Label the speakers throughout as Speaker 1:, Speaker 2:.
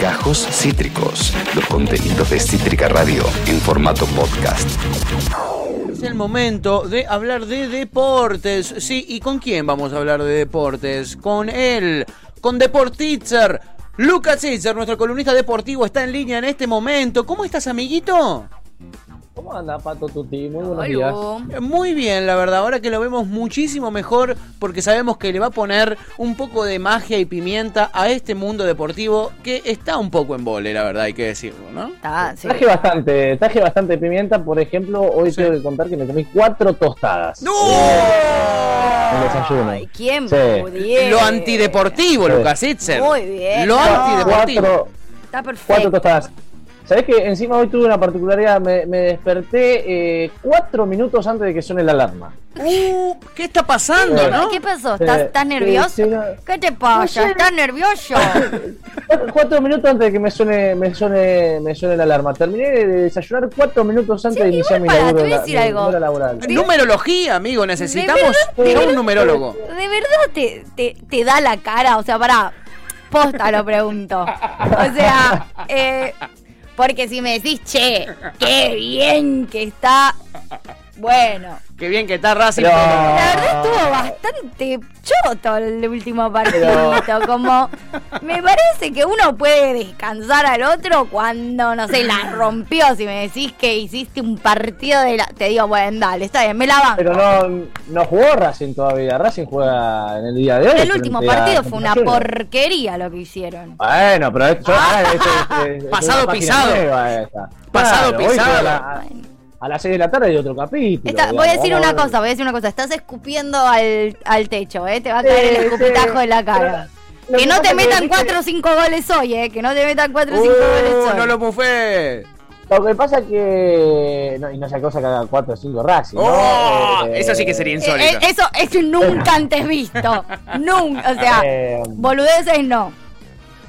Speaker 1: Gajos Cítricos, los contenidos de Cítrica Radio en formato podcast.
Speaker 2: Es el momento de hablar de deportes. Sí, ¿y con quién vamos a hablar de deportes? Con él, con Deportitzer. Lucas Itzer, nuestro columnista deportivo, está en línea en este momento. ¿Cómo estás, amiguito?
Speaker 3: ¿Cómo anda Pato Tuti? Muy buenos días.
Speaker 2: Eh, Muy bien, la verdad, ahora que lo vemos muchísimo mejor porque sabemos que le va a poner un poco de magia y pimienta a este mundo deportivo que está un poco en vole, la verdad, hay que decirlo, ¿no?
Speaker 4: Está, sí.
Speaker 3: Traje bastante, traje bastante pimienta. Por ejemplo, hoy
Speaker 2: Sí.
Speaker 3: tengo que contar que me comí cuatro tostadas.
Speaker 2: ¡No!
Speaker 3: En el desayuno.
Speaker 4: Ay, ¿quién
Speaker 3: Sí.
Speaker 4: pudiera?
Speaker 2: Lo antideportivo,
Speaker 3: Sí.
Speaker 2: Lucas Itzer.
Speaker 4: Muy bien.
Speaker 2: Lo
Speaker 4: No.
Speaker 2: antideportivo.
Speaker 3: Cuatro,
Speaker 4: Está perfecto.
Speaker 3: cuatro tostadas. ¿Sabés que encima hoy tuve una particularidad? Me, me desperté eh, cuatro minutos antes de que suene la alarma.
Speaker 2: Uh, ¿Qué está pasando, no?
Speaker 4: ¿Qué pasó? ¿Estás, estás nervioso?
Speaker 3: Sí, sí, no.
Speaker 4: ¿Qué te pasa? ¿Estás nervioso?
Speaker 3: Cuatro, minutos antes de que me suene, me suene, me suene la alarma. Terminé de desayunar cuatro minutos antes
Speaker 4: Sí,
Speaker 3: de iniciar mi
Speaker 4: pará,
Speaker 3: laburo
Speaker 4: te voy a
Speaker 3: la-
Speaker 4: decir
Speaker 3: mi
Speaker 4: algo.
Speaker 3: laboral.
Speaker 2: Numerología, amigo, necesitamos
Speaker 4: ¿De verdad?
Speaker 2: un numerólogo.
Speaker 4: ¿De verdad te, te, te da la cara? O sea, para posta lo pregunto. O sea, eh, porque si me decís, che, qué bien que está. Bueno,
Speaker 2: Qué bien que está Racing.
Speaker 3: Pero-
Speaker 4: la verdad estuvo bastante choto el último partidito. Como me parece que uno puede descansar al otro cuando, no sé, la rompió. Si me decís que hiciste un partido de la. Te digo, bueno, dale, está bien, me la banco.
Speaker 3: Pero no, no jugó Racing todavía. Racing juega en el día de hoy.
Speaker 4: el último partido fue una porquería lo que hicieron.
Speaker 3: Bueno, pero esto, ah, esto es- es- es
Speaker 2: Pasado pisado. Pasado pisado.
Speaker 3: A, la- a las 6 de la tarde hay otro capítulo.
Speaker 4: Está-
Speaker 3: digamos.
Speaker 4: voy a decir una cosa, voy a decir una cosa. Estás escupiendo al, al techo, ¿eh? Te va a caer el
Speaker 3: Sí,
Speaker 4: escupitajo
Speaker 3: sí.
Speaker 4: en la cara.
Speaker 3: Lo
Speaker 4: Que
Speaker 3: que
Speaker 4: no te
Speaker 3: que
Speaker 4: metan
Speaker 3: viste-
Speaker 4: 4 o 5 goles hoy, ¿eh? Que no te metan 4 o 5 goles
Speaker 2: Uh,
Speaker 4: hoy.
Speaker 2: no lo bufé.
Speaker 3: Lo que pasa es que. No, y no sea cosa que haga 4 o 5 Racing. ¿no?
Speaker 2: Oh,
Speaker 3: Eh,
Speaker 2: eso sí que sería
Speaker 4: Eh,
Speaker 2: insólito.
Speaker 4: eh, eso es nunca antes visto. Nunca. O sea,
Speaker 3: Eh,
Speaker 4: boludeces no.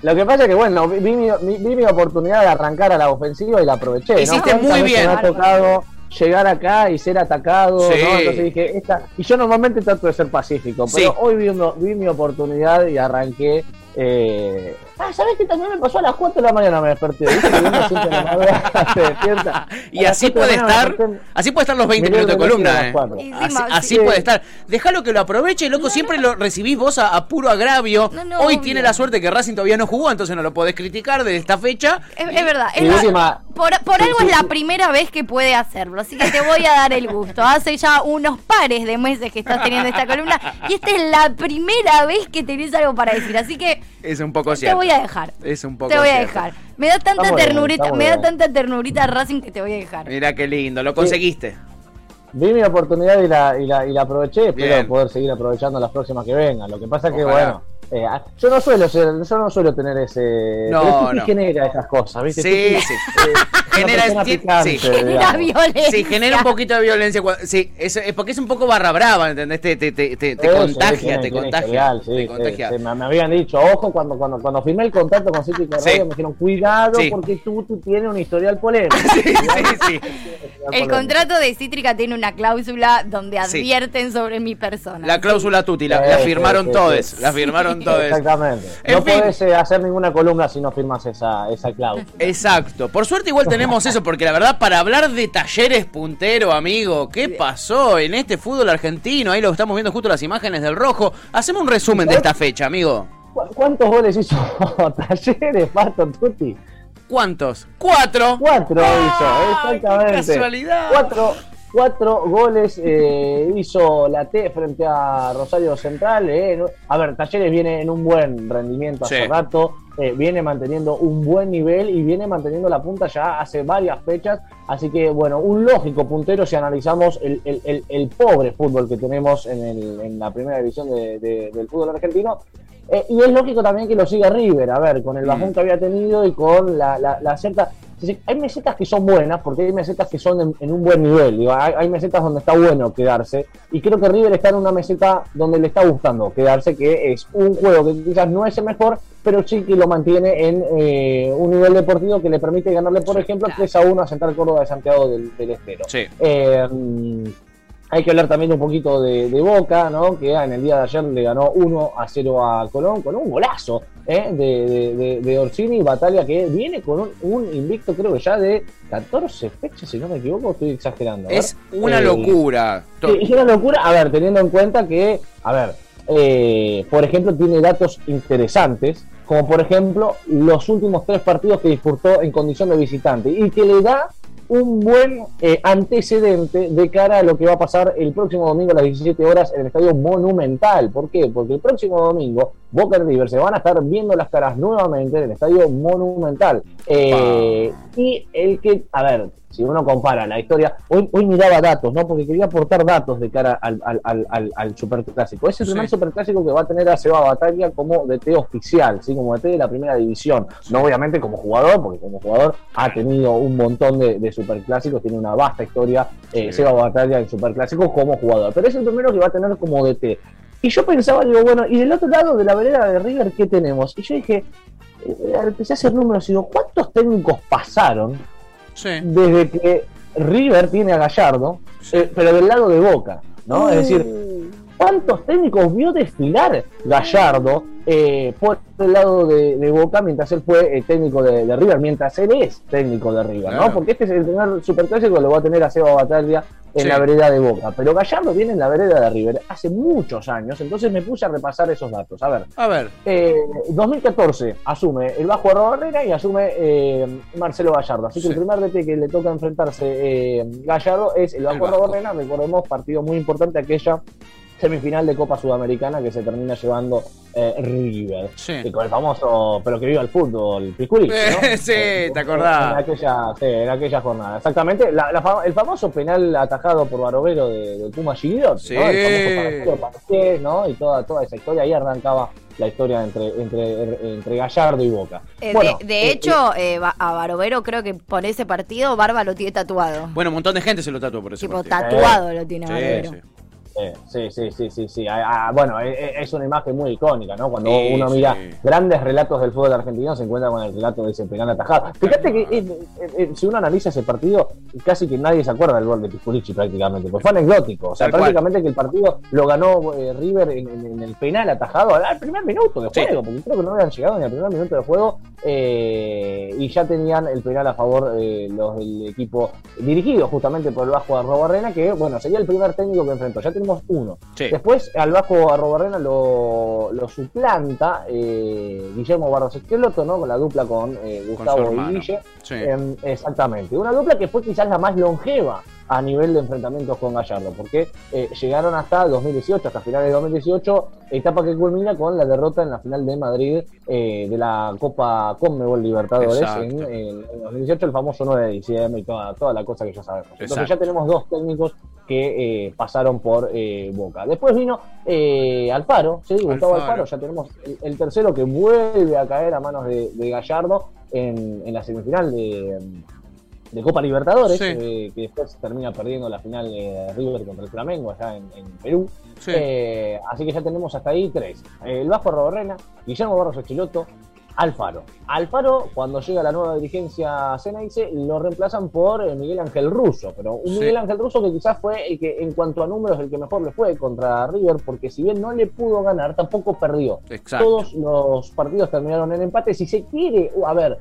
Speaker 3: Lo que pasa es que, bueno, vi, mi, vi- vi mi oportunidad de arrancar a la ofensiva y la aproveché. ¿no?
Speaker 2: Hiciste
Speaker 3: ¿Cuántas
Speaker 2: muy bien.
Speaker 3: Me ha tocado llegar acá y ser atacado,
Speaker 2: Sí.
Speaker 3: ¿no? Entonces dije, esta. Y yo normalmente trato de ser pacífico, pero
Speaker 2: Sí.
Speaker 3: hoy vi mi oportunidad y arranqué. Eh... Ah, ¿sabes qué también me pasó? A las 4 de la mañana me desperté. ¿viste? Que uno siempre en la madrugada se despierta.
Speaker 2: Y así
Speaker 3: 4 de
Speaker 2: puede estar,
Speaker 3: desperté.
Speaker 2: así puede estar los 20
Speaker 3: Miré el
Speaker 2: minutos de columna. eh. Así,
Speaker 4: encima,
Speaker 2: así
Speaker 4: sí.
Speaker 2: puede estar. Déjalo que lo aproveche, loco. Siempre lo recibís vos a, a puro agravio.
Speaker 4: No, no,
Speaker 2: Hoy
Speaker 4: obvio.
Speaker 2: tiene la suerte que Racing todavía no jugó, entonces no lo podés criticar de esta fecha.
Speaker 4: Es, es verdad. Es
Speaker 3: Y
Speaker 4: la-
Speaker 3: última-
Speaker 4: por por
Speaker 3: Sí,
Speaker 4: algo
Speaker 3: sí,
Speaker 4: es la
Speaker 3: sí.
Speaker 4: primera vez que puede hacerlo. Así que te voy a dar el gusto. Hace ya unos pares de meses que estás teniendo esta columna. Y esta es la primera vez que tenés algo para decir. Así que
Speaker 2: Es un poco
Speaker 4: te
Speaker 2: cierto.
Speaker 4: voy a dejar.
Speaker 2: Es un poco
Speaker 4: Te voy a dejar. Me da tanta
Speaker 3: bien,
Speaker 4: ternurita, me da
Speaker 3: bien.
Speaker 4: tanta ternurita Racing que te voy a dejar.
Speaker 2: Mira qué lindo, lo conseguiste.
Speaker 3: Vi mi oportunidad y la, y la, y la aproveché. Espero
Speaker 2: Bien.
Speaker 3: poder seguir aprovechando las próximas que vengan. Lo que pasa es que,
Speaker 2: Ojalá.
Speaker 3: bueno, eh, ah, yo no suelo ser, yo no suelo tener ese.
Speaker 2: No,
Speaker 3: pero Tuti
Speaker 2: no.
Speaker 3: genera esas cosas, ¿viste?
Speaker 2: Sí,
Speaker 3: Tuti,
Speaker 2: sí.
Speaker 3: eh,
Speaker 2: Genera-
Speaker 3: picante,
Speaker 2: sí.
Speaker 4: Genera violencia.
Speaker 2: Sí, genera un poquito de violencia. Sí, es, es porque es un poco barra brava, ¿entendés? Te, te, te, te- te
Speaker 3: Eso,
Speaker 2: contagia,
Speaker 3: tiene-
Speaker 2: te
Speaker 3: tiene
Speaker 2: contagia.
Speaker 3: sí,
Speaker 2: te
Speaker 3: sí,
Speaker 2: contagia.
Speaker 3: sí. Me, me habían dicho, ojo, cuando, cuando, cuando firmé el contrato con City
Speaker 2: Sí.
Speaker 3: Radio, me dijeron, cuidado,
Speaker 2: Sí.
Speaker 3: porque Tuti tiene un historial polémico.
Speaker 2: Sí, sí, sí.
Speaker 4: El contrato de Cítrica tiene una cláusula donde
Speaker 2: Sí.
Speaker 4: advierten sobre mi persona.
Speaker 2: La cláusula Tuti, la, la firmaron
Speaker 3: sí, sí,
Speaker 2: todos, la firmaron
Speaker 3: Exactamente.
Speaker 2: En
Speaker 3: no
Speaker 2: fin.
Speaker 3: podés eh, hacer ninguna columna si no firmas esa, esa cláusula.
Speaker 2: Exacto. Por suerte igual tenemos eso, porque la verdad, para hablar de talleres puntero, amigo, ¿qué pasó en este fútbol argentino? Ahí lo estamos viendo justo las imágenes del rojo. Hacemos un resumen de esta fecha, amigo.
Speaker 3: ¿Cu- ¿Cuántos goles hizo Talleres, Pato, Tuti?
Speaker 2: ¿Cuántos? ¡Cuatro!
Speaker 3: Cuatro
Speaker 2: ¡Ay,
Speaker 3: hizo,
Speaker 2: qué
Speaker 3: exactamente.
Speaker 2: casualidad!
Speaker 3: Cuatro, cuatro goles eh, hizo la T frente a Rosario Central. eh. A ver, Talleres viene en un buen rendimiento hace
Speaker 2: Sí.
Speaker 3: rato, eh, viene manteniendo un buen nivel y viene manteniendo la punta ya hace varias fechas. Así que, bueno, un lógico puntero si analizamos el, el- el- el pobre fútbol que tenemos en, el- en la primera división de- de- del fútbol argentino. Eh, y es lógico también que lo siga River, a ver, con el bajón
Speaker 2: Mm.
Speaker 3: que había tenido y con la, la- la cierta... decir, Hay mesetas que son buenas, porque hay mesetas que son en, en un buen nivel. digo, hay, hay mesetas donde está bueno quedarse. Y creo que River está en una meseta donde le está gustando quedarse, que es un juego que quizás no es el mejor, pero sí que lo mantiene en eh, un nivel deportivo que le permite ganarle, por ejemplo, 3 a 1 a Central Córdoba de Santiago del, del Estero.
Speaker 2: Sí.
Speaker 3: Eh, Hay que hablar también un poquito de, de Boca, ¿no? Que en el día de ayer le ganó 1 a 0 a Colón con un golazo ¿eh? de, de, de, Orsini, Batalla que viene con un, un invicto creo que ya de 14 fechas, si no me equivoco, estoy exagerando.
Speaker 2: Es una
Speaker 3: Eh,
Speaker 2: locura.
Speaker 3: Es una locura, a ver, teniendo en cuenta que, a ver, eh, por ejemplo, tiene datos interesantes, como por ejemplo los últimos tres partidos que disputó en condición de visitante y que le da un buen eh, antecedente de cara a lo que va a pasar el próximo domingo a las 17 horas en el Estadio Monumental. ¿Por qué? Porque el próximo domingo Boca y River se van a estar viendo las caras nuevamente en el Estadio Monumental. Eh, y el que, a ver, si uno compara la historia, hoy, hoy miraba datos, ¿no? Porque quería aportar datos de cara al, al, al, superclásico. Es el
Speaker 2: Sí.
Speaker 3: primer superclásico que va a tener a Seba Batalla como DT oficial, ¿sí? Como DT de la primera división. No obviamente como jugador, porque como jugador ha tenido un montón de, de superclásicos, tiene una vasta historia eh,
Speaker 2: Sí.
Speaker 3: Seba Batalla en superclásico como jugador. Pero es el primero que va a tener como DT. Y yo pensaba, digo, bueno, y del otro lado de la vereda de River, ¿qué tenemos? Y yo dije, eh, empecé a hacer números y digo, ¿cuántos técnicos pasaron
Speaker 2: Sí.
Speaker 3: desde que River tiene a Gallardo,
Speaker 2: Sí.
Speaker 3: eh, pero del lado de Boca, ¿no? Es decir,
Speaker 4: Uh,
Speaker 3: ¿cuántos técnicos vio desfilar Gallardo eh, por el lado de, de Boca mientras él fue eh, técnico de, de River, mientras él es técnico de River,
Speaker 2: Claro.
Speaker 3: ¿no? Porque este es el primer superclásico que lo va a tener a Seba Batalla en
Speaker 2: Sí.
Speaker 3: la vereda de Boca, pero Gallardo viene en la vereda de River hace muchos años, entonces me puse a repasar esos datos. A ver,
Speaker 2: A ver.
Speaker 3: eh, 2014 asume el Bajo Barrera y asume eh, Marcelo Gallardo. Así que
Speaker 2: Sí.
Speaker 3: el primer DT que le toca enfrentarse eh, Gallardo es el Bajo
Speaker 2: Vasco.
Speaker 3: Barrera. Recordemos, partido muy importante aquella semifinal de Copa Sudamericana que se termina llevando eh, River.
Speaker 2: Sí.
Speaker 3: Y con el famoso, pero que viva el fútbol, Piculic, ¿no?
Speaker 2: Eh, sí, ¿te acordás?
Speaker 3: En aquella, sí, en aquella jornada. Exactamente. La- la fa- el famoso penal atajado por Barovero de, de Puma Gigliotti,
Speaker 2: Sí.
Speaker 3: ¿no? El famoso partido Parquet, ¿no? Y toda, toda esa historia. Ahí arrancaba la historia entre, entre, entre Gallardo y Boca.
Speaker 4: eh,
Speaker 3: Bueno,
Speaker 4: de, de
Speaker 3: eh,
Speaker 4: hecho, eh, a Barovero creo que por ese partido Barba lo tiene tatuado.
Speaker 2: Bueno, un montón de gente se lo tatuó por ese
Speaker 4: tipo,
Speaker 2: partido.
Speaker 4: tatuado lo tiene
Speaker 2: Sí,
Speaker 4: Barovero.
Speaker 2: sí.
Speaker 3: Sí, sí, sí, sí, sí. Ah, ah, bueno, eh, eh, es una imagen muy icónica, ¿no? Cuando
Speaker 2: Sí,
Speaker 3: uno mira
Speaker 2: sí.
Speaker 3: grandes relatos del fútbol argentino, se encuentra con el relato de ese penal atajado. Fíjate que eh, si uno analiza ese partido, casi que nadie se acuerda del gol de Pisculichi prácticamente, porque fue anecdótico. O sea,
Speaker 2: Tal cual.
Speaker 3: prácticamente que el partido lo ganó eh, River en, en- en el penal atajado al, primer minuto de
Speaker 2: Sí.
Speaker 3: juego, porque creo que no habían llegado ni al primer minuto de juego eh, y ya tenían el penal a favor eh, los del equipo dirigido justamente por el Vasco Arrobarrena, que bueno, sería el primer técnico que enfrentó. Ya uno.
Speaker 2: Sí.
Speaker 3: Después al Vasco Arrobarrena lo, lo suplanta eh, Guillermo Barros Esqueloto, ¿no? Con la dupla con eh, Gustavo y. Guille.
Speaker 2: Sí.
Speaker 3: Em, exactamente. Una dupla que fue quizás la más longeva a nivel de enfrentamientos con Gallardo, porque eh, llegaron hasta 2018, hasta finales de 2018, etapa que culmina con la derrota en la final de Madrid de la Copa Conmebol Libertadores en, en- en 2018, el famoso 9 de diciembre y toda, toda la cosa que ya sabemos. Entonces
Speaker 2: Exacto.
Speaker 3: ya tenemos dos técnicos que eh, pasaron por eh, Boca. Después vino eh, Alfaro, ¿sí? Gustavo
Speaker 2: Alfaro.
Speaker 3: Alfaro, ya tenemos el, el tercero que vuelve a caer a manos de, de Gallardo en, en la semifinal de, de Copa Libertadores,
Speaker 2: Sí.
Speaker 3: eh, que después termina perdiendo la final de River contra el Flamengo allá en, en Perú.
Speaker 2: Sí.
Speaker 3: Así que ya tenemos hasta ahí tres. El Vasco Roborrena, Guillermo Barros Echiloto, Alfaro. Alfaro, cuando llega la nueva dirigencia Ceneice, lo reemplazan por eh, Miguel Ángel Russo, pero un
Speaker 2: Sí.
Speaker 3: Miguel Ángel Russo que quizás fue el que en cuanto a números el que mejor le fue contra River, porque si bien no le pudo ganar, tampoco perdió.
Speaker 2: Exacto.
Speaker 3: Todos los partidos terminaron en empate. Si se quiere, a ver,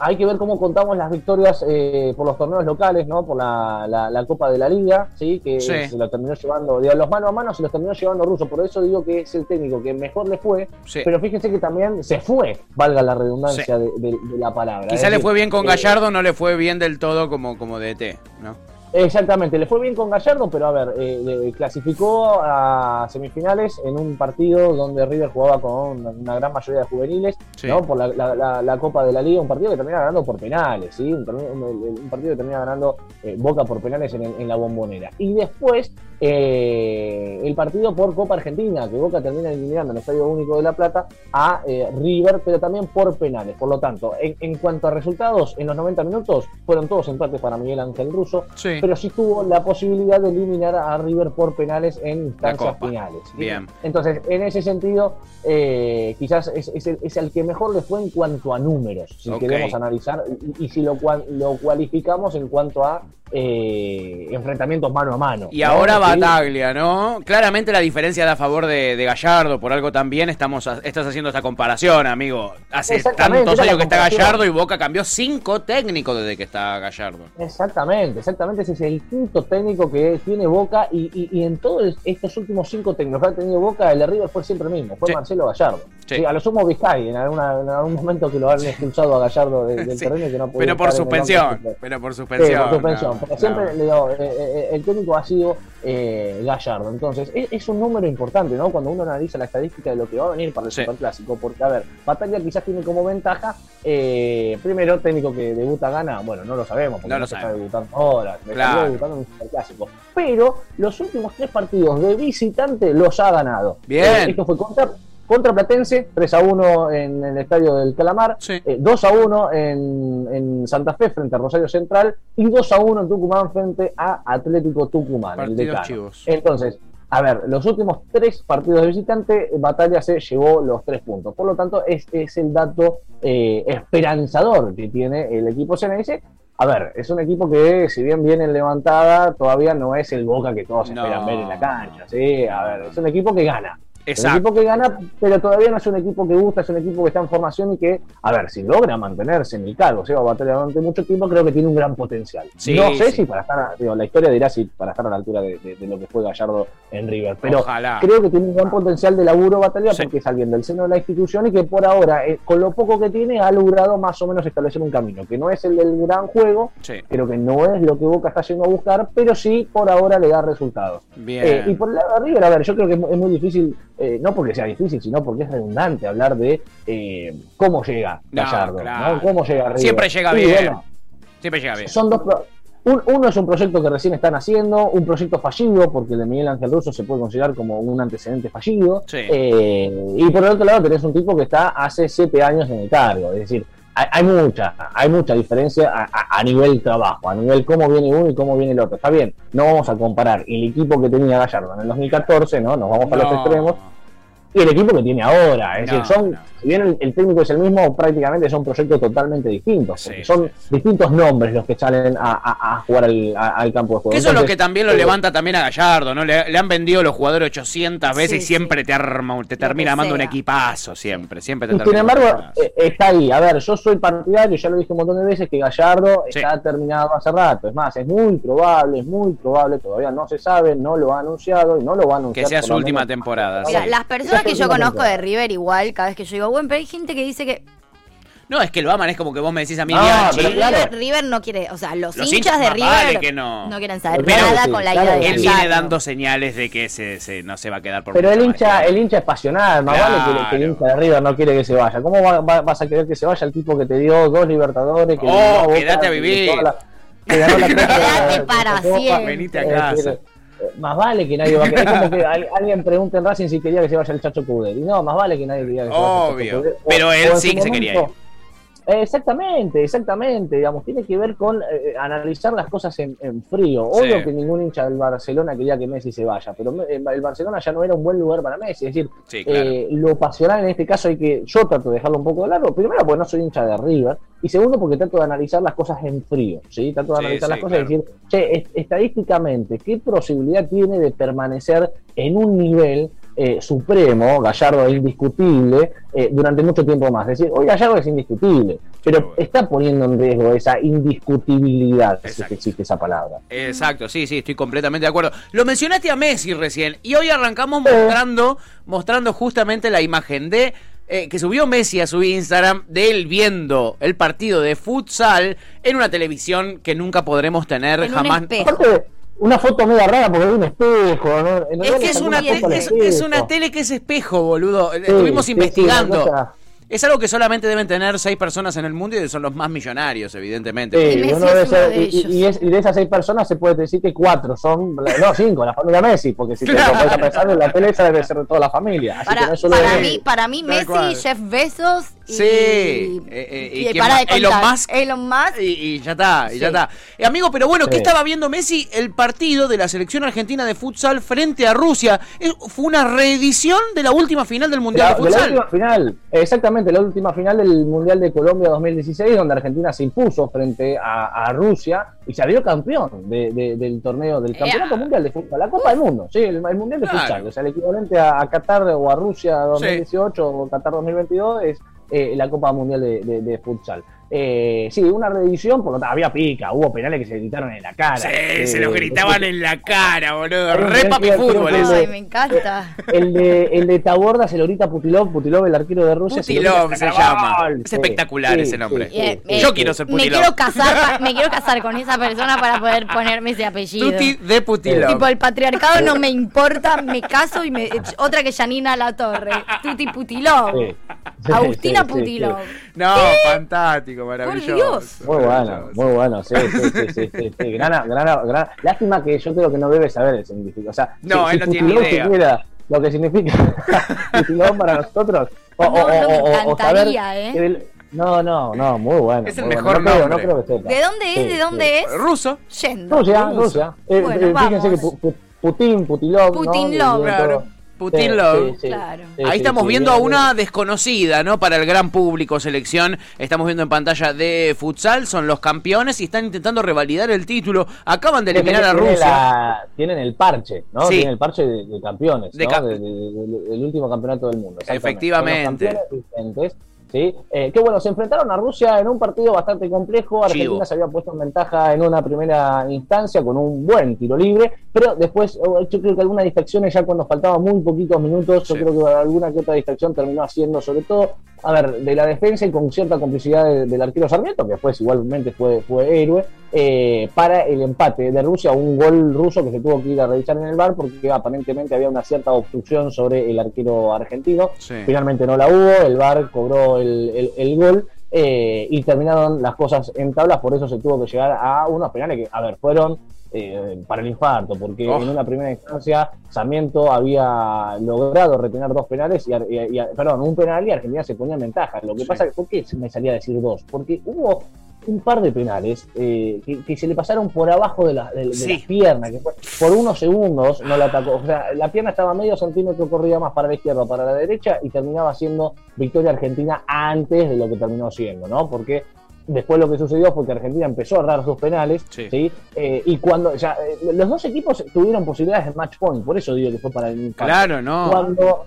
Speaker 3: hay que ver cómo contamos las victorias eh, por los torneos locales, ¿no? Por la, la- la Copa de la Liga, ¿sí? Que
Speaker 2: Sí.
Speaker 3: se lo terminó llevando, los mano a mano se los terminó llevando Russo. Por eso digo que es el técnico que mejor le fue,
Speaker 2: Sí.
Speaker 3: pero fíjense que también se fue, valga la redundancia
Speaker 2: Sí.
Speaker 3: de, de- de la palabra.
Speaker 2: Quizá
Speaker 3: Es
Speaker 2: le
Speaker 3: decir,
Speaker 2: fue bien con
Speaker 3: eh,
Speaker 2: Gallardo, no le fue bien del todo como, como DT, ¿no?
Speaker 3: Exactamente, le fue bien con Gallardo, pero a ver, eh, le- clasificó a semifinales en un partido donde River jugaba con una gran mayoría de juveniles,
Speaker 2: Sí.
Speaker 3: ¿no? Por la, la- la- la Copa de la Liga, un partido que termina ganando por penales, ¿sí? Un, torneo- un- un partido que termina ganando eh, Boca por penales en la bombonera. Y después eh, el partido por Copa Argentina, que Boca termina eliminando en el Estadio Único de La Plata a eh, River, pero también por penales. Por lo tanto, en, en cuanto a resultados, en los 90 minutos fueron todos empates para Miguel Ángel Russo
Speaker 2: Sí.
Speaker 3: Pero sí tuvo la posibilidad de eliminar a River por penales en instancias finales. ¿sí?
Speaker 2: Bien.
Speaker 3: Entonces, en ese sentido, eh, quizás es, es el, es el que mejor le fue en cuanto a números, si queremos analizar, y, y si lo, lo cualificamos en cuanto a eh, enfrentamientos mano a mano.
Speaker 2: Y
Speaker 3: ¿no?
Speaker 2: ahora. Bataglia, ¿no? Claramente la diferencia da a favor de, de Gallardo, por algo también estamos estás haciendo esta comparación, amigo. Hace tantos años que está. Gallardo y Boca cambió cinco técnicos desde que está Gallardo.
Speaker 3: Exactamente, exactamente. Ese es el quinto técnico que tiene Boca y, y- y en todos estos últimos cinco técnicos que ha tenido Boca, el de River fue siempre el mismo, fue
Speaker 2: Sí.
Speaker 3: Marcelo Gallardo.
Speaker 2: Sí.
Speaker 3: Sí, a lo sumo Vizcay, en, alguna- en algún momento que lo han expulsado a Gallardo de- del terreno que no podía
Speaker 2: Pero por suspensión, pero por suspensión.
Speaker 3: por suspensión.
Speaker 2: no,
Speaker 3: pero
Speaker 2: no.
Speaker 3: siempre le digo, eh, eh, el técnico ha sido eh, Gallardo. Entonces, es, es un número importante, ¿no? Cuando uno analiza la estadística de lo que va a venir para el
Speaker 2: Sí.
Speaker 3: Superclásico. Porque, a ver, Batalla quizás tiene como ventaja, eh, primero, técnico que debuta gana, bueno, no lo sabemos, porque
Speaker 2: No
Speaker 3: no,
Speaker 2: lo
Speaker 3: se está
Speaker 2: sabemos.
Speaker 3: debutando ahora,
Speaker 2: Claro.
Speaker 3: está debutando en un Superclásico. Pero los últimos tres partidos de visitante los ha ganado.
Speaker 2: Bien.
Speaker 3: Eh, esto fue contra. Contra Platense, 3 a 1 en el estadio del Calamar,
Speaker 2: Sí.
Speaker 3: eh, 2 a 1 en, en Santa Fe frente a Rosario Central y 2 a 1 en Tucumán frente a Atlético Tucumán, el
Speaker 2: Partidos
Speaker 3: decano.
Speaker 2: chivos.
Speaker 3: Entonces, a ver, los últimos tres partidos de visitante, Batalla se llevó los tres puntos. Por lo tanto, es, es el dato eh, esperanzador que tiene el equipo CNS. A ver, es un equipo que, si bien viene en levantada, todavía no es el Boca que todos
Speaker 2: No.
Speaker 3: esperan ver en la cancha. ¿sí? A ver, es un equipo que gana. Es un
Speaker 2: Exacto.
Speaker 3: equipo que gana, pero todavía no es un equipo que gusta, es un equipo que está en formación y que, a ver, si logra mantenerse en el cargo, se va a batallar durante mucho tiempo, creo que tiene un gran potencial.
Speaker 2: Sí,
Speaker 3: no sé
Speaker 2: sí.
Speaker 3: si para estar, digo, la historia dirá si para estar a la altura de, de- de lo que fue Gallardo en River, pero
Speaker 2: Ojalá.
Speaker 3: creo que tiene un gran potencial de laburo batalla
Speaker 2: Sí.
Speaker 3: porque es alguien del seno de la institución y que por ahora, eh, con lo poco que tiene, ha logrado más o menos establecer un camino, que no es el del gran juego, creo que no es lo que Boca está yendo a buscar, pero sí por ahora le da resultados.
Speaker 2: Bien.
Speaker 3: Eh, y por el lado de River, a ver, yo creo que es muy difícil, eh, no porque sea difícil, sino porque es redundante hablar de eh, cómo llega
Speaker 2: No,
Speaker 3: Gallardo,
Speaker 2: claro.
Speaker 3: ¿no? ¿Cómo llega River?
Speaker 2: Siempre llega bien.
Speaker 3: bueno,
Speaker 2: Siempre llega bien.
Speaker 3: son dos pro- un- uno es un proyecto que recién están haciendo, un proyecto fallido, porque el de Miguel Ángel Russo se puede considerar como un antecedente fallido.
Speaker 2: Sí.
Speaker 3: Eh, y por el otro lado tenés un tipo que está hace siete años en el cargo. Es decir, hay, hay mucha, hay mucha diferencia a, a- a nivel trabajo, a nivel cómo viene uno y cómo viene el otro. Está bien, no vamos a comparar el equipo que tenía Gallardo en el 2014, ¿no? Nos vamos a los
Speaker 2: No.
Speaker 3: extremos. Y el equipo que tiene ahora. Es
Speaker 2: No,
Speaker 3: decir, son,
Speaker 2: no.
Speaker 3: si bien el, el técnico es el mismo, prácticamente son proyectos totalmente distintos.
Speaker 2: Sí,
Speaker 3: porque son
Speaker 2: sí.
Speaker 3: distintos nombres los que salen a, a- a jugar al, a- al campo de juego.
Speaker 2: Que eso es lo que también lo
Speaker 3: eh,
Speaker 2: levanta también a Gallardo, ¿no? Le, le han vendido los jugadores 800 veces
Speaker 4: Sí,
Speaker 2: y siempre
Speaker 4: sí.
Speaker 2: te arma, te termina
Speaker 4: que
Speaker 2: armando un equipazo, siempre, siempre te
Speaker 3: Y sin embargo, eh, está ahí. A ver, yo soy partidario, ya lo dije un montón de veces, que Gallardo
Speaker 2: Sí.
Speaker 3: está terminado hace rato. Es más, es muy probable, es muy probable, todavía no se sabe, no lo ha anunciado y no lo va a anunciar.
Speaker 2: que sea su última temporada.
Speaker 4: Mira,
Speaker 2: sí.
Speaker 4: las personas que yo conozco de River igual, cada vez que yo digo, bueno, pero hay gente que dice que
Speaker 2: No, es que lo aman, es como que vos me decís a mí,
Speaker 3: Ah, pero claro.
Speaker 4: River, River no quiere, o sea, los,
Speaker 2: Los
Speaker 4: hinchas,
Speaker 2: hinchas
Speaker 4: de River
Speaker 2: vale que no.
Speaker 4: quieren saber
Speaker 3: Pero
Speaker 4: nada
Speaker 3: sí,
Speaker 4: con la
Speaker 3: claro
Speaker 4: idea de
Speaker 2: él viene dando señales de que se, se- no se va a quedar por
Speaker 3: Pero el hincha,
Speaker 2: más.
Speaker 3: el hincha es pasional, más
Speaker 2: Claro.
Speaker 3: vale que, que el hincha de River no quiere que se vaya. ¿Cómo va- va- vas a querer que se vaya el tipo que te dio dos Libertadores? Que
Speaker 2: Oh, quédate a vivir.
Speaker 3: ganó la
Speaker 4: Quédate para siempre.
Speaker 2: Venite a casa.
Speaker 3: Más vale que nadie va a querer. Es como que al- alguien pregunte en Racing si quería que se vaya el Chacho Cudel. Y no, más vale que nadie quería que se vaya el
Speaker 2: Obvio.
Speaker 3: Chacho Cudel. O-
Speaker 2: Pero él sí que se quería ir.
Speaker 3: Exactamente, exactamente. Digamos, tiene que ver con eh, analizar las cosas en, en frío. Obvio
Speaker 2: Sí.
Speaker 3: que ningún hincha del Barcelona quería que Messi se vaya, pero eh, el Barcelona ya no era un buen lugar para Messi. Es decir,
Speaker 2: Sí, claro.
Speaker 3: eh, lo pasional en este caso hay que, yo trato de dejarlo un poco de largo, primero porque no soy hincha de River, y segundo porque trato de analizar las cosas en frío, ¿sí? Trato de
Speaker 2: Sí,
Speaker 3: analizar las cosas y
Speaker 2: claro.
Speaker 3: decir, che, est- estadísticamente, ¿qué posibilidad tiene de permanecer en un nivel eh, supremo, Gallardo es indiscutible, eh, durante mucho tiempo más? Es decir, hoy Gallardo es indiscutible, pero
Speaker 2: bueno.
Speaker 3: está poniendo en riesgo esa indiscutibilidad, si es
Speaker 2: Exacto.
Speaker 3: que existe esa palabra.
Speaker 2: Exacto, sí, sí, estoy completamente de acuerdo. Lo mencionaste a Messi recién y hoy arrancamos mostrando, mostrando justamente la imagen de eh, que subió Messi a su Instagram de él viendo el partido de futsal en una televisión que nunca podremos tener
Speaker 4: En un
Speaker 2: jamás.
Speaker 4: espejo.
Speaker 3: Una foto media rara porque hay un espejo, ¿no?
Speaker 2: Es que es una, es, es una tele que es espejo, boludo.
Speaker 3: Sí,
Speaker 2: Estuvimos
Speaker 3: sí,
Speaker 2: investigando. Es algo que solamente deben tener seis personas en el mundo y son los más millonarios, evidentemente.
Speaker 3: Sí,
Speaker 4: Y
Speaker 3: uno
Speaker 4: es
Speaker 3: ser-
Speaker 4: de
Speaker 3: y,
Speaker 4: ellos.
Speaker 3: y es- y de esas seis personas se puede decir que cuatro son, no, cinco, la familia Messi, porque si te lo a pensar, la tele esa debe ser de toda la familia. Así que
Speaker 4: Para,
Speaker 3: no solo
Speaker 4: para mí, para mí Messi,
Speaker 2: cual.
Speaker 4: Jeff Bezos y,
Speaker 2: Sí, eh, eh, ¿y
Speaker 4: y
Speaker 2: quién
Speaker 4: para
Speaker 2: más?
Speaker 4: de
Speaker 2: Elon
Speaker 4: contar.
Speaker 2: Musk.
Speaker 4: Elon Musk.
Speaker 2: Y, y ya está, y ya está. Eh, amigo, pero bueno, ¿qué
Speaker 3: Sí.
Speaker 2: estaba viendo Messi? El partido de la selección argentina de futsal frente a Rusia. Eh, Fue una reedición de la última final del Mundial
Speaker 3: la,
Speaker 2: de
Speaker 3: de la
Speaker 2: Futsal.
Speaker 3: última final, exactamente. Justamente la última final del Mundial de Colombia 2016, donde Argentina se impuso frente a, a Rusia y salió campeón de- de- del torneo, del Campeonato
Speaker 4: Ea.
Speaker 3: Mundial de Fútbol, la Copa del Mundo, sí, el, el Mundial de
Speaker 2: Claro.
Speaker 3: Futsal, o sea, el equivalente a, a Qatar o a Rusia 2018 o Qatar 2022 es eh, la Copa Mundial de, de- de Futsal. Eh, sí, una reedición, por lo tanto, había pica, hubo penales que se gritaron en la cara.
Speaker 2: Sí,
Speaker 3: Eh,
Speaker 2: se los gritaban en la cara, boludo. Re papi fútbol
Speaker 3: de-
Speaker 4: Ay, me encanta.
Speaker 3: El de, el de Taborda se lo grita Putilov, Putilov, el arquero de Rusia.
Speaker 2: Putilov se llama. Es espectacular
Speaker 3: sí,
Speaker 2: ese nombre.
Speaker 3: sí,
Speaker 4: Eh,
Speaker 3: sí,
Speaker 4: eh,
Speaker 2: Yo
Speaker 3: sí.
Speaker 2: quiero ser
Speaker 4: Me
Speaker 2: Putilov.
Speaker 4: quiero casar, me quiero casar con esa persona para poder ponerme ese apellido.
Speaker 2: Tuti de Putilov.
Speaker 4: Tipo, el patriarcado no me importa, me caso y me. Otra que Janina La Torre. Tuti Putilov.
Speaker 3: Sí, sí,
Speaker 4: Agustina
Speaker 3: sí, sí,
Speaker 4: Putilov.
Speaker 2: No, fantástico, maravilloso.
Speaker 3: Muy bueno, muy bueno, sí, sí, sí, sí, sí, sí. Grana, grana, grana. Lástima que yo creo que no debe saber el significado. O sea,
Speaker 2: No,
Speaker 3: si-
Speaker 2: él
Speaker 3: si
Speaker 2: no tiene idea.
Speaker 3: lo que significa Putilov para nosotros. O,
Speaker 4: No,
Speaker 3: o, o,
Speaker 4: no, me
Speaker 3: o- o saber
Speaker 4: encantaría, ¿eh?
Speaker 3: No, no, no, muy bueno.
Speaker 2: Es el mejor
Speaker 3: bueno. no creo,
Speaker 2: nombre.
Speaker 3: no creo que.
Speaker 4: ¿De dónde es?
Speaker 3: Sí,
Speaker 4: ¿De
Speaker 3: sí.
Speaker 4: dónde es?
Speaker 2: Ruso.
Speaker 4: Yendo.
Speaker 3: Rusia,
Speaker 2: Rusia.
Speaker 3: Rusia. Eh,
Speaker 4: Bueno,
Speaker 3: eh, fíjense que. Pu- Pu- Putin, Putilov. ¿no?
Speaker 4: Putinlov.
Speaker 3: Viene
Speaker 2: Claro. Putin
Speaker 3: Sí,
Speaker 2: Love.
Speaker 3: sí, sí.
Speaker 4: Claro.
Speaker 2: Ahí
Speaker 3: sí,
Speaker 2: estamos
Speaker 3: sí,
Speaker 2: viendo a
Speaker 3: bien,
Speaker 2: una desconocida, ¿no? Para el gran público selección. Estamos viendo en pantalla de futsal, son los campeones y están intentando revalidar el título. Acaban de eliminar a Rusia.
Speaker 3: la- tienen el parche, ¿no?
Speaker 2: Sí.
Speaker 3: Tienen el parche de, de campeones,
Speaker 2: De
Speaker 3: ¿no?
Speaker 2: ca-
Speaker 3: De- de- de- del último campeonato del mundo.
Speaker 2: Efectivamente.
Speaker 3: Los campeones ¿sí? Eh, que bueno, se enfrentaron a Rusia en un partido bastante complejo. Argentina
Speaker 2: Chivo.
Speaker 3: se había puesto en ventaja en una primera instancia con un buen tiro libre, pero después eh, yo creo que algunas distracciones ya cuando faltaban muy poquitos minutos, yo creo que alguna que otra distracción terminó haciendo, sobre todo, a ver, de la defensa y con cierta complicidad de- del arquero Sarmiento, que después igualmente fue, fue héroe, eh, para el empate de Rusia, un gol ruso que se tuvo que ir a revisar en el bar porque aparentemente había una cierta obstrucción sobre el arquero argentino.
Speaker 2: Sí.
Speaker 3: Finalmente no la hubo, el VAR cobró el, el- el gol eh, y terminaron las cosas en tablas, por eso se tuvo que llegar a unos penales que, a ver, fueron eh, para el infarto, porque
Speaker 2: Oh.
Speaker 3: en una primera instancia Sarmiento había logrado retener dos penales, y, Ar- y- y- perdón, un penal y Argentina se ponía en ventaja. Lo que
Speaker 2: Sí.
Speaker 3: pasa es, ¿por qué me salía a decir dos? Porque hubo un par de penales eh, que, que se le pasaron por abajo de, la- de- de
Speaker 2: Sí.
Speaker 3: las piernas, que fue- por unos segundos no la atacó. O sea, la pierna estaba medio centímetro corrida más para la izquierda o para la derecha y terminaba siendo victoria argentina antes de lo que terminó siendo, ¿no? Porque después lo que sucedió fue que Argentina empezó a errar sus penales,
Speaker 2: Sí.
Speaker 3: ¿sí? Eh, y cuando ya eh, los dos equipos tuvieron posibilidades de match point, por eso digo que fue para el.
Speaker 2: Claro, no.
Speaker 3: Cuando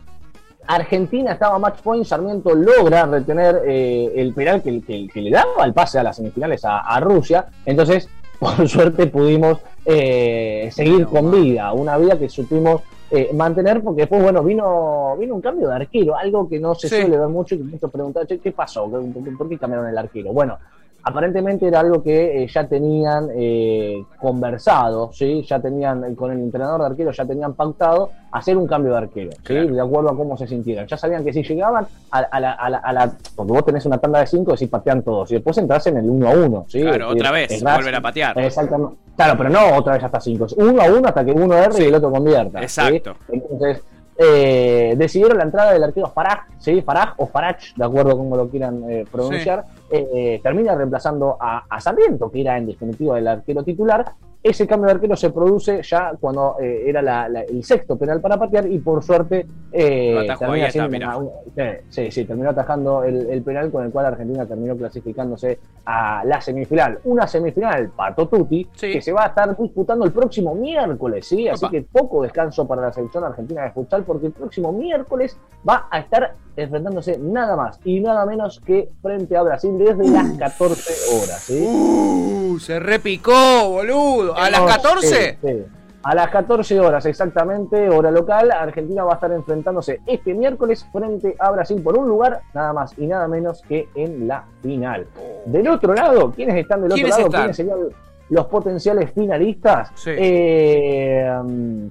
Speaker 3: Argentina estaba match point, Sarmiento logra retener eh, el penal que, que- que le daba el pase a las semifinales a, a Rusia. Entonces, por suerte pudimos eh, seguir con vida, una vida que supimos eh, mantener, porque después, bueno, vino, vino un cambio de arquero, algo que no se
Speaker 2: Sí.
Speaker 3: suele ver mucho y que muchos preguntan, "Che, ¿qué pasó? ¿Por qué- ¿Por qué cambiaron el arquero? Bueno, aparentemente era algo que eh, ya tenían eh, conversado, ¿sí? ya tenían eh, con el entrenador de arquero, ya tenían pautado hacer un cambio de arquero, ¿sí?
Speaker 2: Claro.
Speaker 3: de acuerdo a cómo se sintieran. Ya sabían que si llegaban a, a la, a la- a la- Porque vos tenés una tanda de cinco, decís patean todos, y después entras en el uno a uno. ¿sí?
Speaker 2: Claro, otra vez,
Speaker 3: errás-
Speaker 2: volver a patear.
Speaker 3: Exactamente. Claro, pero no otra vez hasta cinco. Es uno a uno hasta que uno erre y el otro convierta. ¿sí?
Speaker 2: Exacto.
Speaker 3: Entonces, eh, decidieron la entrada del arquero Faraj, ¿sí? Faraj o Farach, de acuerdo a cómo lo quieran eh, pronunciar. Eh, termina reemplazando a, a Sarmiento, que era en definitiva el arquero titular. Ese cambio de arquero se produce ya cuando eh, era la- la- el sexto penal para patear y por suerte eh, termina
Speaker 2: está,
Speaker 3: una- una- sí, sí, sí, terminó atajando el, el penal con el cual Argentina terminó clasificándose a la semifinal. Una semifinal, Pato Tutti,
Speaker 2: Sí.
Speaker 3: que se va a estar disputando el próximo miércoles, ¿sí? Así
Speaker 2: Opa.
Speaker 3: que poco descanso para la selección argentina de futsal porque el próximo miércoles va a estar enfrentándose nada más y nada menos que frente a Brasil desde las 14 horas, ¿sí?
Speaker 2: Uh, se repicó, boludo. ¿A las
Speaker 3: No,
Speaker 2: 14?
Speaker 3: sí, sí. A las 14 horas exactamente, hora local, Argentina va a estar enfrentándose este miércoles frente a Brasil por un lugar nada más y nada menos que en la final. Del otro lado, ¿quiénes están del otro
Speaker 2: ¿Quiénes
Speaker 3: lado?
Speaker 2: están?
Speaker 3: ¿Quiénes serían los potenciales finalistas?
Speaker 2: Sí.
Speaker 3: Eh, mm,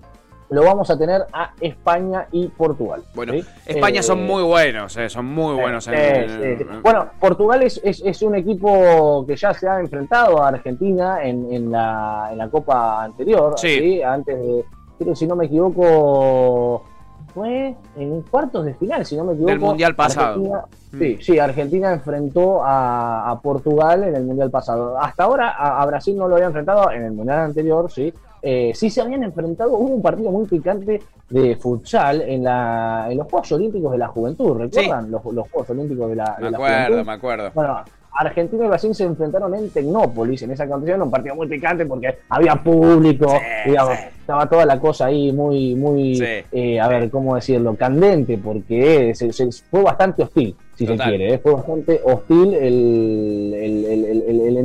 Speaker 3: lo vamos a tener a España y Portugal.
Speaker 2: Bueno,
Speaker 3: ¿sí?
Speaker 2: España
Speaker 3: Eh,
Speaker 2: son muy buenos, eh, son muy buenos. en-
Speaker 3: sí. Bueno, Portugal es, es, es un equipo que ya se ha enfrentado a Argentina en, en, la, en la Copa anterior,
Speaker 2: Sí.
Speaker 3: ¿sí? antes de, creo si no me equivoco, fue en cuartos de final, si no me equivoco.
Speaker 2: Del Mundial pasado.
Speaker 3: Argentina-
Speaker 2: Mm.
Speaker 3: Sí, sí, Argentina enfrentó a, a Portugal en el Mundial pasado. Hasta ahora a, a Brasil no lo había enfrentado en el Mundial anterior, sí, eh, sí se habían enfrentado, hubo un partido muy picante de futsal en, la, en los Juegos Olímpicos de la Juventud, ¿recuerdan? Los, los Juegos Olímpicos de la,
Speaker 2: Me
Speaker 3: de la
Speaker 2: acuerdo,
Speaker 3: Juventud.
Speaker 2: me acuerdo.
Speaker 3: Bueno, Argentina y Brasil se enfrentaron en Tecnópolis en esa competición, un partido muy picante porque había público,
Speaker 2: Sí,
Speaker 3: digamos,
Speaker 2: sí.
Speaker 3: estaba toda la cosa ahí muy, muy,
Speaker 2: Sí,
Speaker 3: eh, a ver, ¿cómo decirlo? Candente, porque se- se- fue bastante hostil, si
Speaker 2: Total.
Speaker 3: se quiere, ¿eh? fue bastante hostil el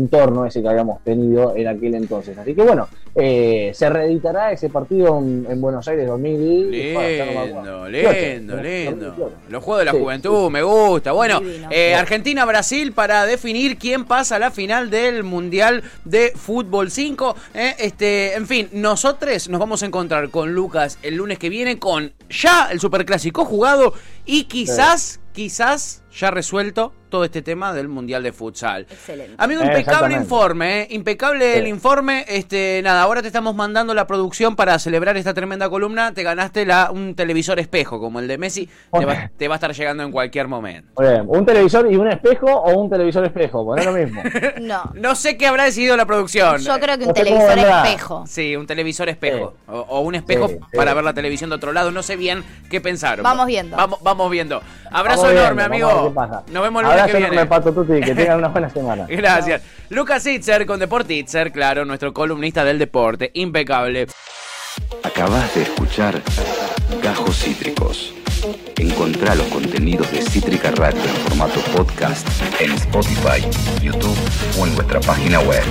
Speaker 3: entorno ese que habíamos tenido en aquel entonces. Así que bueno, eh, se reeditará ese partido en, en Buenos Aires 2000. bueno, ya no me acuerdo.
Speaker 2: Lindo,
Speaker 3: 18,
Speaker 2: lindo,
Speaker 3: 2018.
Speaker 2: lindo. Los Juegos de la
Speaker 3: Sí,
Speaker 2: Juventud, me gusta. Bueno, eh, Argentina-Brasil para definir quién pasa a la final del Mundial de Fútbol 5. eh, este, en fin, nosotros nos vamos a encontrar con Lucas el lunes que viene con ya el Superclásico jugado y quizás, quizás ya resuelto todo este tema del Mundial de Futsal.
Speaker 4: Excelente.
Speaker 2: Amigo,
Speaker 3: Eh,
Speaker 2: impecable informe, ¿eh? impecable el informe. Este, nada, ahora te estamos mandando la producción para celebrar esta tremenda columna. Te ganaste la, un televisor espejo como el de Messi. Te va, te va a estar llegando en cualquier momento.
Speaker 3: Muy bien, ¿Un televisor y un espejo o un televisor espejo? Bueno, es lo mismo.
Speaker 4: No.
Speaker 2: No sé qué habrá decidido la producción.
Speaker 4: Yo creo que un
Speaker 3: No sé cómo
Speaker 4: televisor espejo.
Speaker 2: Sí, un televisor espejo.
Speaker 3: Sí.
Speaker 2: O, o un espejo
Speaker 3: Sí,
Speaker 2: para
Speaker 3: sí.
Speaker 2: ver la televisión de otro lado. No sé bien qué pensaron.
Speaker 4: Vamos viendo.
Speaker 2: Vamos, vamos viendo. Abrazo
Speaker 3: Vamos
Speaker 2: enorme,
Speaker 3: viendo,
Speaker 2: amigo.
Speaker 3: qué pasa.
Speaker 2: Nos vemos el lunes que viene.
Speaker 3: enorme, Pato Tuti, que tengan una buena semana.
Speaker 2: Gracias. Lucas Itzer con Deportitzer, claro, nuestro columnista del deporte. Impecable.
Speaker 1: Acabas de escuchar Gajos Cítricos. Encontrá los contenidos de Cítrica Radio en formato podcast en Spotify, YouTube o en nuestra página web.